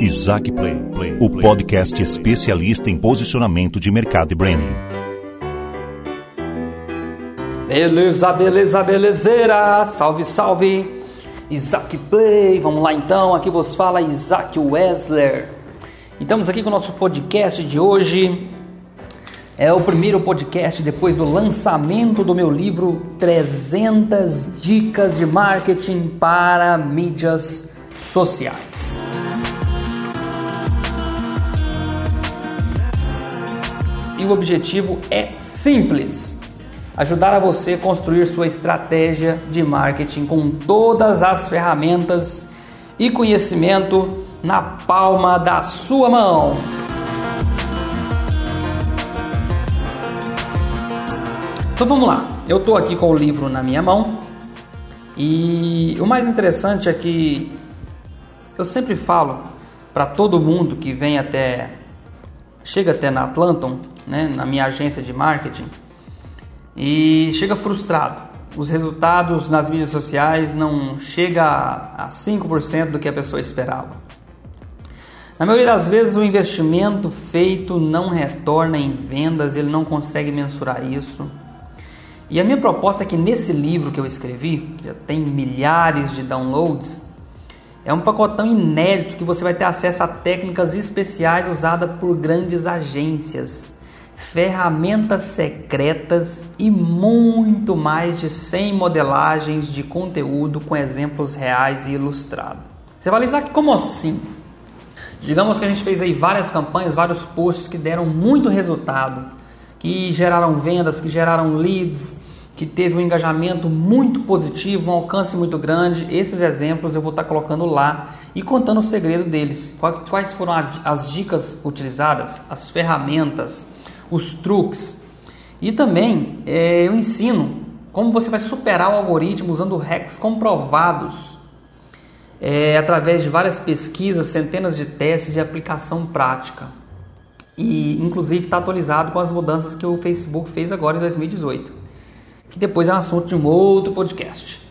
Isaac Play, Play, o podcast especialista em posicionamento de mercado e branding. Beleza, beleza, belezeira! Salve, salve! Isaac Play, vamos lá então. Aqui vos fala Isaac Wessler. Estamos aqui com o nosso podcast de hoje. É o primeiro podcast depois do lançamento do meu livro 300 Dicas de Marketing para Mídias Sociais. E o objetivo é simples: ajudar a você construir sua estratégia de marketing com todas as ferramentas e conhecimento na palma da sua mão. Então vamos lá, eu estou aqui com o livro na minha mão e o mais interessante é que eu sempre falo para todo mundo que vem até chega até na Atlanton, né, na minha agência de marketing e chega frustrado. Os resultados nas mídias sociais não chega a 5% do que a pessoa esperava. Na maioria das vezes o investimento feito não retorna em vendas, ele não consegue mensurar isso. E a minha proposta é que nesse livro que eu escrevi, que já tem milhares de downloads, é um pacotão inédito que você vai ter acesso a técnicas especiais usadas por grandes agências, ferramentas secretas e muito mais de 100 modelagens de conteúdo com exemplos reais e ilustrados. Você vai que como assim? Digamos que a gente fez aí várias campanhas, vários posts que deram muito resultado que geraram vendas, que geraram leads, que teve um engajamento muito positivo, um alcance muito grande. Esses exemplos eu vou estar colocando lá e contando o segredo deles. Quais foram as dicas utilizadas, as ferramentas, os truques. E também é, eu ensino como você vai superar o algoritmo usando hacks comprovados é, através de várias pesquisas, centenas de testes de aplicação prática e inclusive está atualizado com as mudanças que o Facebook fez agora em 2018, que depois é um assunto de um outro podcast.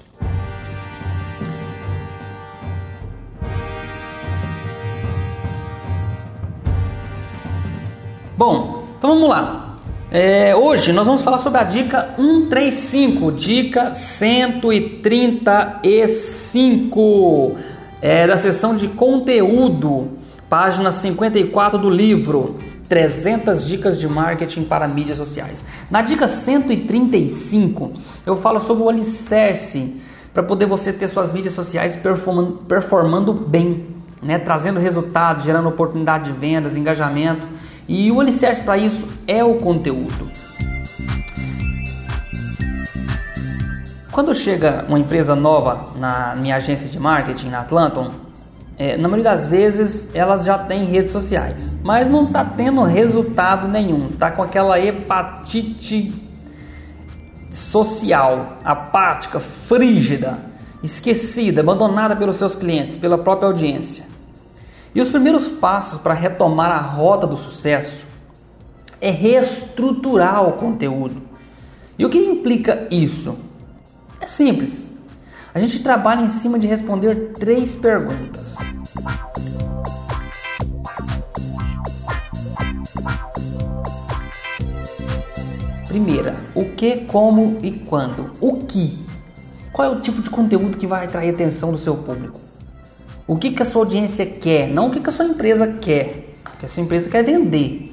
Bom, então vamos lá. É, hoje nós vamos falar sobre a dica 135, dica 135 é, da seção de conteúdo, página 54 do livro. 300 dicas de marketing para mídias sociais. Na dica 135, eu falo sobre o alicerce para poder você ter suas mídias sociais performando, performando bem, né? trazendo resultados, gerando oportunidade de vendas, engajamento. E o alicerce para isso é o conteúdo. Quando chega uma empresa nova na minha agência de marketing na Atlanton, é, na maioria das vezes elas já têm redes sociais, mas não está tendo resultado nenhum, está com aquela hepatite social, apática, frígida, esquecida, abandonada pelos seus clientes, pela própria audiência. E os primeiros passos para retomar a rota do sucesso é reestruturar o conteúdo. E o que implica isso? É simples. A gente trabalha em cima de responder três perguntas. Primeira, o que, como e quando? O que? Qual é o tipo de conteúdo que vai atrair a atenção do seu público? O que, que a sua audiência quer? Não o que, que a sua empresa quer. Porque a sua empresa quer vender.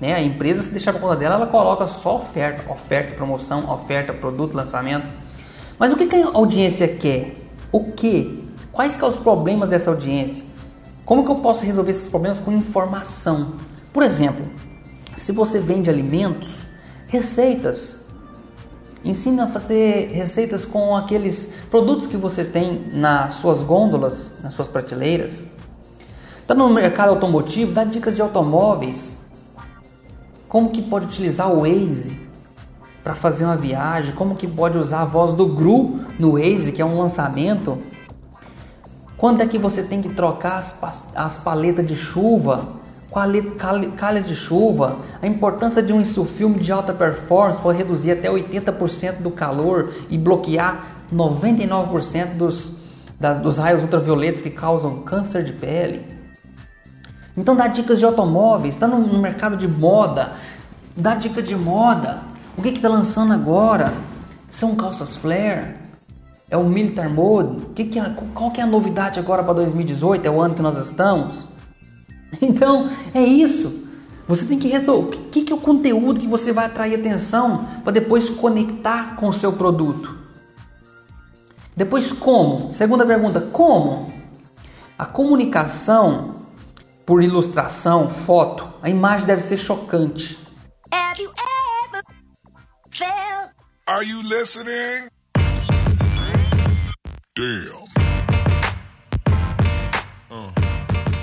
Né? A empresa, se deixar para conta dela, ela coloca só oferta, oferta, promoção, oferta, produto, lançamento. Mas o que, que a audiência quer? O que? Quais são os problemas dessa audiência? Como que eu posso resolver esses problemas com informação? Por exemplo, se você vende alimentos, receitas. Ensina a fazer receitas com aqueles produtos que você tem nas suas gôndolas, nas suas prateleiras. Está no mercado automotivo, dá dicas de automóveis. Como que pode utilizar o Waze para fazer uma viagem? Como que pode usar a voz do Gru no Waze, que é um lançamento? Quando é que você tem que trocar as, as paletas de chuva? Calha de chuva, a importância de um insufilme de alta performance para reduzir até 80% do calor e bloquear 99% dos, das, dos raios ultravioletas que causam câncer de pele. Então dá dicas de automóveis, está no, no, mercado de moda, dá dica de moda. O que está lançando agora? São calças flare? É o Militar Mode? Que que é, qual que é a novidade agora para 2018? É o ano que nós estamos? Então é isso. Você tem que resolver o que, que é o conteúdo que você vai atrair atenção para depois conectar com o seu produto. Depois como? Segunda pergunta, como? A comunicação por ilustração, foto, a imagem deve ser chocante. Have you ever felt... Are you listening? Damn.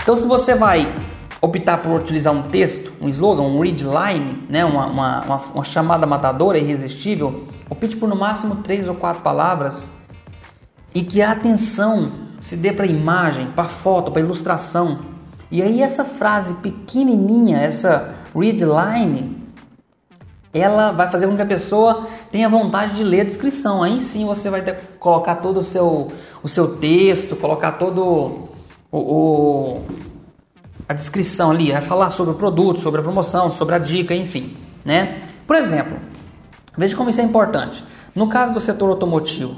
Então se você vai optar por utilizar um texto, um slogan, um read line, né, uma, uma, uma, uma chamada matadora irresistível, opte por no máximo três ou quatro palavras e que a atenção se dê para a imagem, para a foto, para a ilustração. E aí essa frase pequenininha, essa read line, ela vai fazer com que a pessoa tenha vontade de ler a descrição. Aí sim você vai ter colocar todo o seu, o seu texto, colocar todo o, o a descrição ali, vai falar sobre o produto, sobre a promoção, sobre a dica, enfim, né? Por exemplo, veja como isso é importante. No caso do setor automotivo,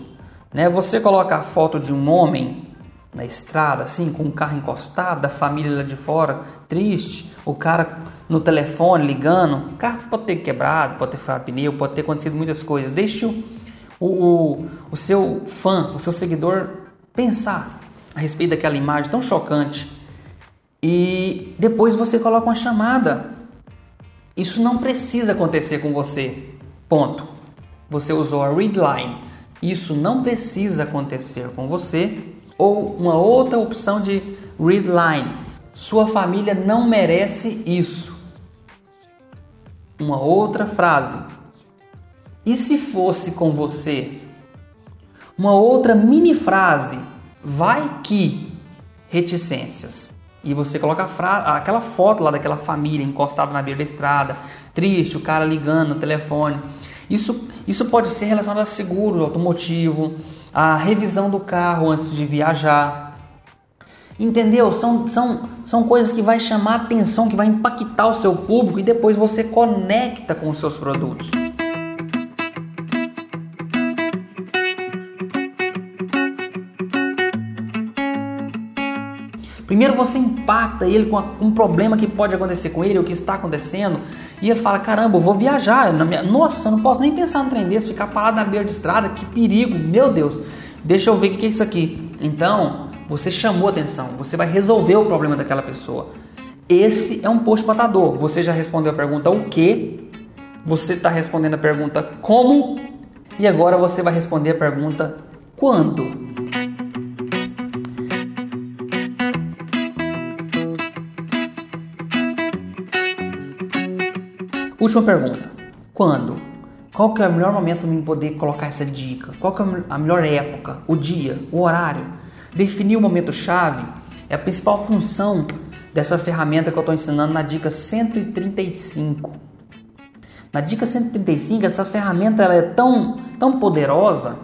né, você coloca a foto de um homem na estrada, assim, com um carro encostado, da família lá de fora, triste, o cara no telefone ligando, o carro pode ter quebrado, pode ter furado pneu, pode ter acontecido muitas coisas. Deixe o, o, o seu fã, o seu seguidor pensar a respeito daquela imagem tão chocante e depois você coloca uma chamada. Isso não precisa acontecer com você. Ponto. Você usou a read line. Isso não precisa acontecer com você. Ou uma outra opção de read line. Sua família não merece isso. Uma outra frase. E se fosse com você? Uma outra mini frase. Vai que reticências e você coloca aquela foto lá daquela família encostada na beira da estrada, triste, o cara ligando no telefone. Isso, isso pode ser relacionado a seguro automotivo, a revisão do carro antes de viajar. Entendeu? São, são, são coisas que vai chamar atenção, que vai impactar o seu público e depois você conecta com os seus produtos. Primeiro você impacta ele com um problema que pode acontecer com ele, o que está acontecendo, e ele fala: caramba, eu vou viajar. Minha... Nossa, eu não posso nem pensar no trem desse, ficar parado na beira de estrada, que perigo, meu Deus. Deixa eu ver o que é isso aqui. Então, você chamou atenção, você vai resolver o problema daquela pessoa. Esse é um post matador. Você já respondeu a pergunta o que, você está respondendo a pergunta como, e agora você vai responder a pergunta quando. Última pergunta. Quando? Qual que é o melhor momento para mim poder colocar essa dica? Qual que é a melhor época? O dia? O horário? Definir o momento chave é a principal função dessa ferramenta que eu estou ensinando na dica 135. Na dica 135, essa ferramenta ela é tão, tão poderosa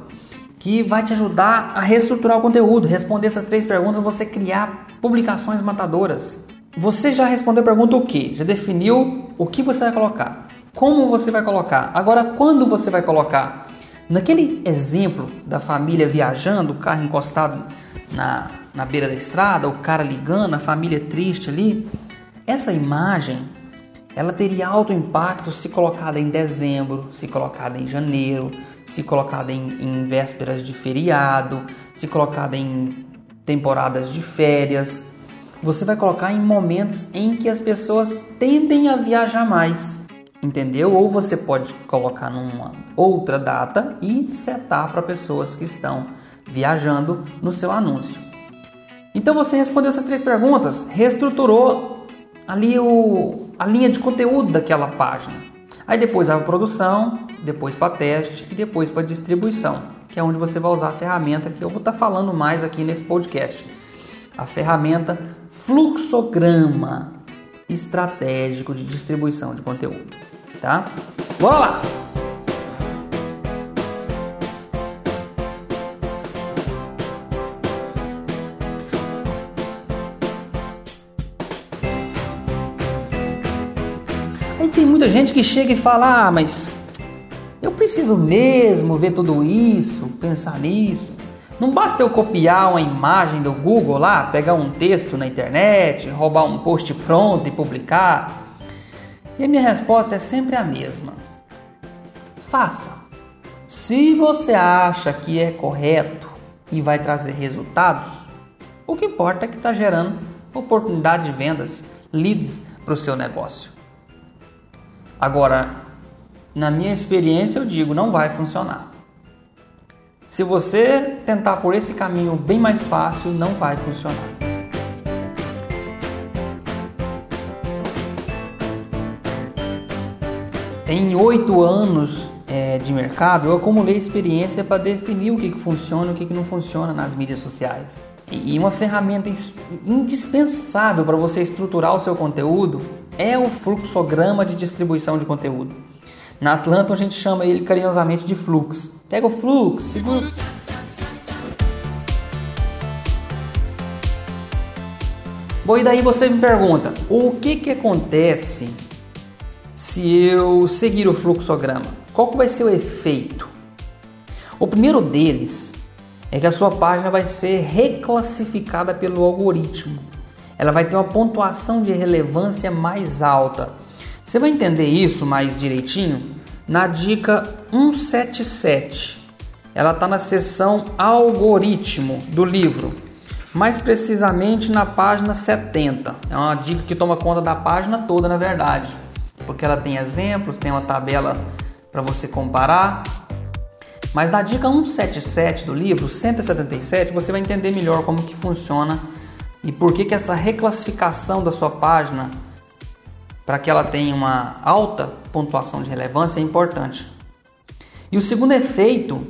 que vai te ajudar a reestruturar o conteúdo, responder essas três perguntas, você criar publicações matadoras. Você já respondeu a pergunta o que? Já definiu o que você vai colocar? Como você vai colocar? Agora, quando você vai colocar? Naquele exemplo da família viajando, o carro encostado na, na beira da estrada, o cara ligando, a família triste ali, essa imagem ela teria alto impacto se colocada em dezembro, se colocada em janeiro, se colocada em, em vésperas de feriado, se colocada em temporadas de férias, você vai colocar em momentos em que as pessoas tendem a viajar mais, entendeu? Ou você pode colocar numa outra data e setar para pessoas que estão viajando no seu anúncio. Então você respondeu essas três perguntas, reestruturou ali o, a linha de conteúdo daquela página. Aí depois a produção, depois para teste e depois para distribuição, que é onde você vai usar a ferramenta que eu vou estar tá falando mais aqui nesse podcast. A ferramenta fluxograma estratégico de distribuição de conteúdo, tá? Bora lá! Aí tem muita gente que chega e fala: ah, mas eu preciso mesmo ver tudo isso, pensar nisso. Não basta eu copiar uma imagem do Google lá, pegar um texto na internet, roubar um post pronto e publicar. E a minha resposta é sempre a mesma: faça. Se você acha que é correto e vai trazer resultados, o que importa é que está gerando oportunidade de vendas, leads para o seu negócio. Agora, na minha experiência, eu digo, não vai funcionar. Se você tentar por esse caminho bem mais fácil, não vai funcionar. Em oito anos é, de mercado, eu acumulei experiência para definir o que, que funciona e o que, que não funciona nas mídias sociais. E uma ferramenta indispensável para você estruturar o seu conteúdo é o fluxograma de distribuição de conteúdo. Na Atlanta a gente chama ele carinhosamente de fluxo. Pega o fluxo, segura. Bom, e daí você me pergunta, o que que acontece se eu seguir o fluxograma? Qual que vai ser o efeito? O primeiro deles é que a sua página vai ser reclassificada pelo algoritmo. Ela vai ter uma pontuação de relevância mais alta. Você vai entender isso mais direitinho na dica 177. Ela está na seção algoritmo do livro, mais precisamente na página 70. É uma dica que toma conta da página toda, na verdade porque ela tem exemplos, tem uma tabela para você comparar. Mas na dica 177 do livro, 177, você vai entender melhor como que funciona e por que, que essa reclassificação da sua página para que ela tenha uma alta pontuação de relevância é importante. E o segundo efeito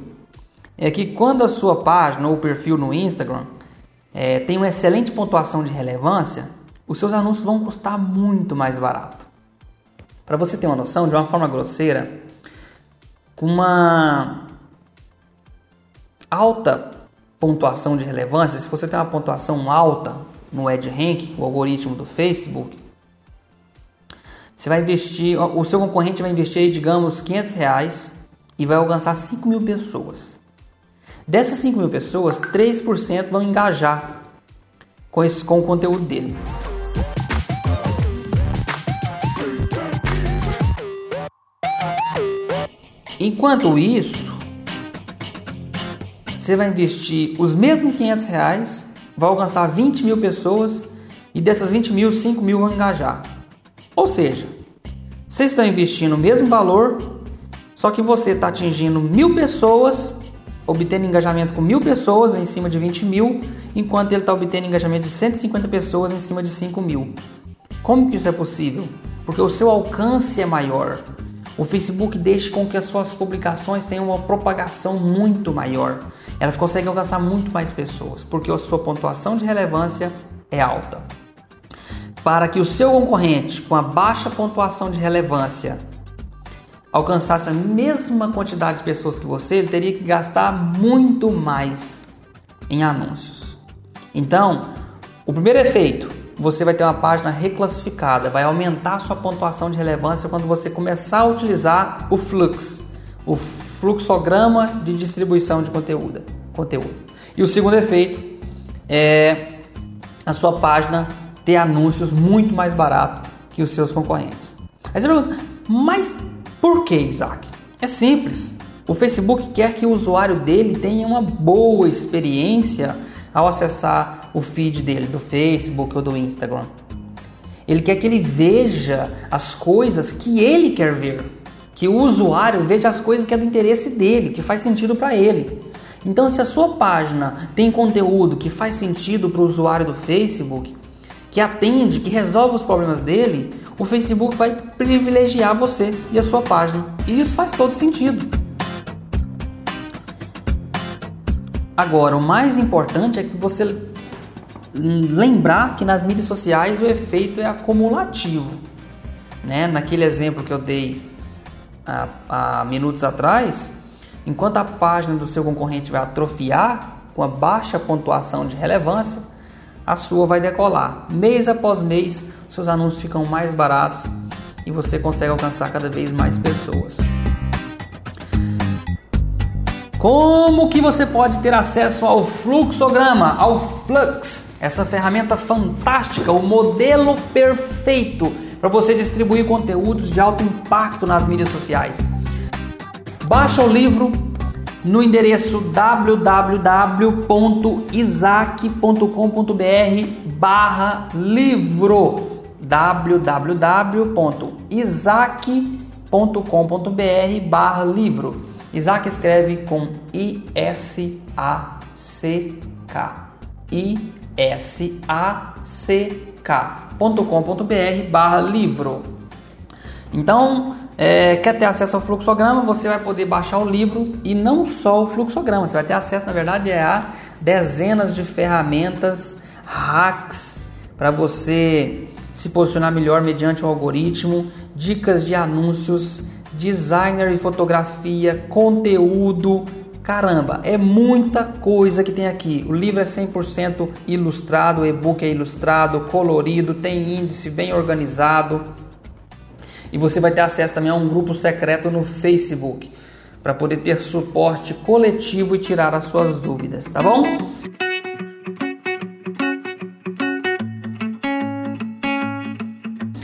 é que quando a sua página ou perfil no Instagram é, tem uma excelente pontuação de relevância, os seus anúncios vão custar muito mais barato. Para você ter uma noção, de uma forma grosseira, com uma alta pontuação de relevância, se você tem uma pontuação alta no EdRank, o algoritmo do Facebook, você vai investir, o seu concorrente vai investir, digamos, 500 reais e vai alcançar 5 mil pessoas. Dessas 5 mil pessoas, 3% vão engajar com, esse, com o conteúdo dele. Enquanto isso, você vai investir os mesmos 500 reais, vai alcançar 20 mil pessoas e dessas 20 mil, 5 mil vão engajar. Ou seja, vocês estão investindo o mesmo valor, só que você está atingindo mil pessoas, obtendo engajamento com mil pessoas em cima de 20 mil, enquanto ele está obtendo engajamento de 150 pessoas em cima de 5 mil. Como que isso é possível? Porque o seu alcance é maior, o Facebook deixa com que as suas publicações tenham uma propagação muito maior. Elas conseguem alcançar muito mais pessoas, porque a sua pontuação de relevância é alta. Para que o seu concorrente com a baixa pontuação de relevância alcançasse a mesma quantidade de pessoas que você, ele teria que gastar muito mais em anúncios. Então, o primeiro efeito você vai ter uma página reclassificada, vai aumentar a sua pontuação de relevância quando você começar a utilizar o Flux, o fluxograma de distribuição de conteúdo. conteúdo. E o segundo efeito é a sua página ter anúncios muito mais barato que os seus concorrentes. Aí você pergunta, mas por que, Isaac? É simples. O Facebook quer que o usuário dele tenha uma boa experiência ao acessar o feed dele do Facebook ou do Instagram. Ele quer que ele veja as coisas que ele quer ver, que o usuário veja as coisas que é do interesse dele, que faz sentido para ele. Então, se a sua página tem conteúdo que faz sentido para o usuário do Facebook, que atende, que resolve os problemas dele, o Facebook vai privilegiar você e a sua página. E isso faz todo sentido. Agora, o mais importante é que você lembrar que nas mídias sociais o efeito é acumulativo. Né? Naquele exemplo que eu dei há, há minutos atrás, enquanto a página do seu concorrente vai atrofiar com a baixa pontuação de relevância, a sua vai decolar. Mês após mês, seus anúncios ficam mais baratos e você consegue alcançar cada vez mais pessoas. Como que você pode ter acesso ao fluxograma, ao Flux, essa ferramenta fantástica, o modelo perfeito para você distribuir conteúdos de alto impacto nas mídias sociais? Baixa o livro no endereço www.isaac.com.br barra livro. www.isaac.com.br barra livro. Isaac escreve com I-S-A-C-K I-S-A-C-K.com.br barra livro. Então é, quer ter acesso ao fluxograma, você vai poder baixar o livro e não só o fluxograma, você vai ter acesso, na verdade, é a dezenas de ferramentas, hacks para você se posicionar melhor mediante o algoritmo, dicas de anúncios, designer e fotografia, conteúdo. Caramba, é muita coisa que tem aqui. O livro é 100% ilustrado, o e-book é ilustrado, colorido, tem índice bem organizado. E você vai ter acesso também a um grupo secreto no Facebook para poder ter suporte coletivo e tirar as suas dúvidas, tá bom?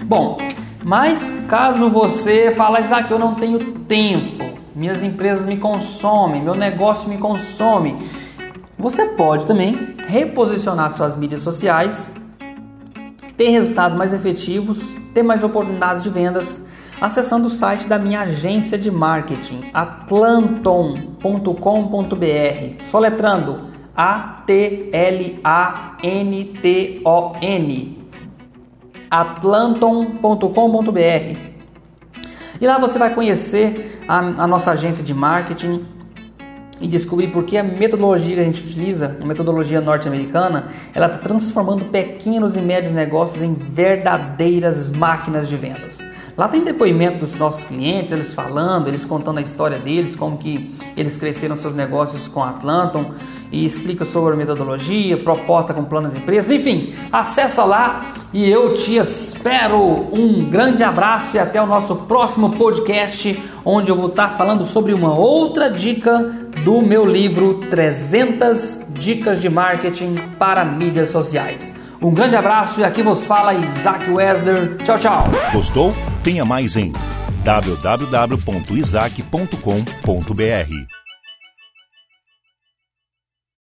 Bom, mas caso você fale, Isaac, eu não tenho tempo, minhas empresas me consomem, meu negócio me consome, você pode também reposicionar suas mídias sociais, ter resultados mais efetivos, ter mais oportunidades de vendas acessando o site da minha agência de marketing, atlanton.com.br, soletrando A T L A N T O N atlanton.com.br. E lá você vai conhecer a, a, nossa agência de marketing e descobrir por que a metodologia que a gente utiliza, a metodologia norte-americana, ela está transformando pequenos e médios negócios em verdadeiras máquinas de vendas. Lá tem depoimento dos nossos clientes, eles falando, eles contando a história deles, como que eles cresceram seus negócios com a Atlanton e explica sobre a metodologia, proposta com planos de empresas, enfim, acessa lá e eu te espero. Um grande abraço e até o nosso próximo podcast, onde eu vou estar falando sobre uma outra dica do meu livro 300 dicas de marketing para mídias sociais. Um grande abraço e aqui vos fala Isaac Wesler. Tchau, tchau. Gostou? Tenha mais em www.isaac.com.br.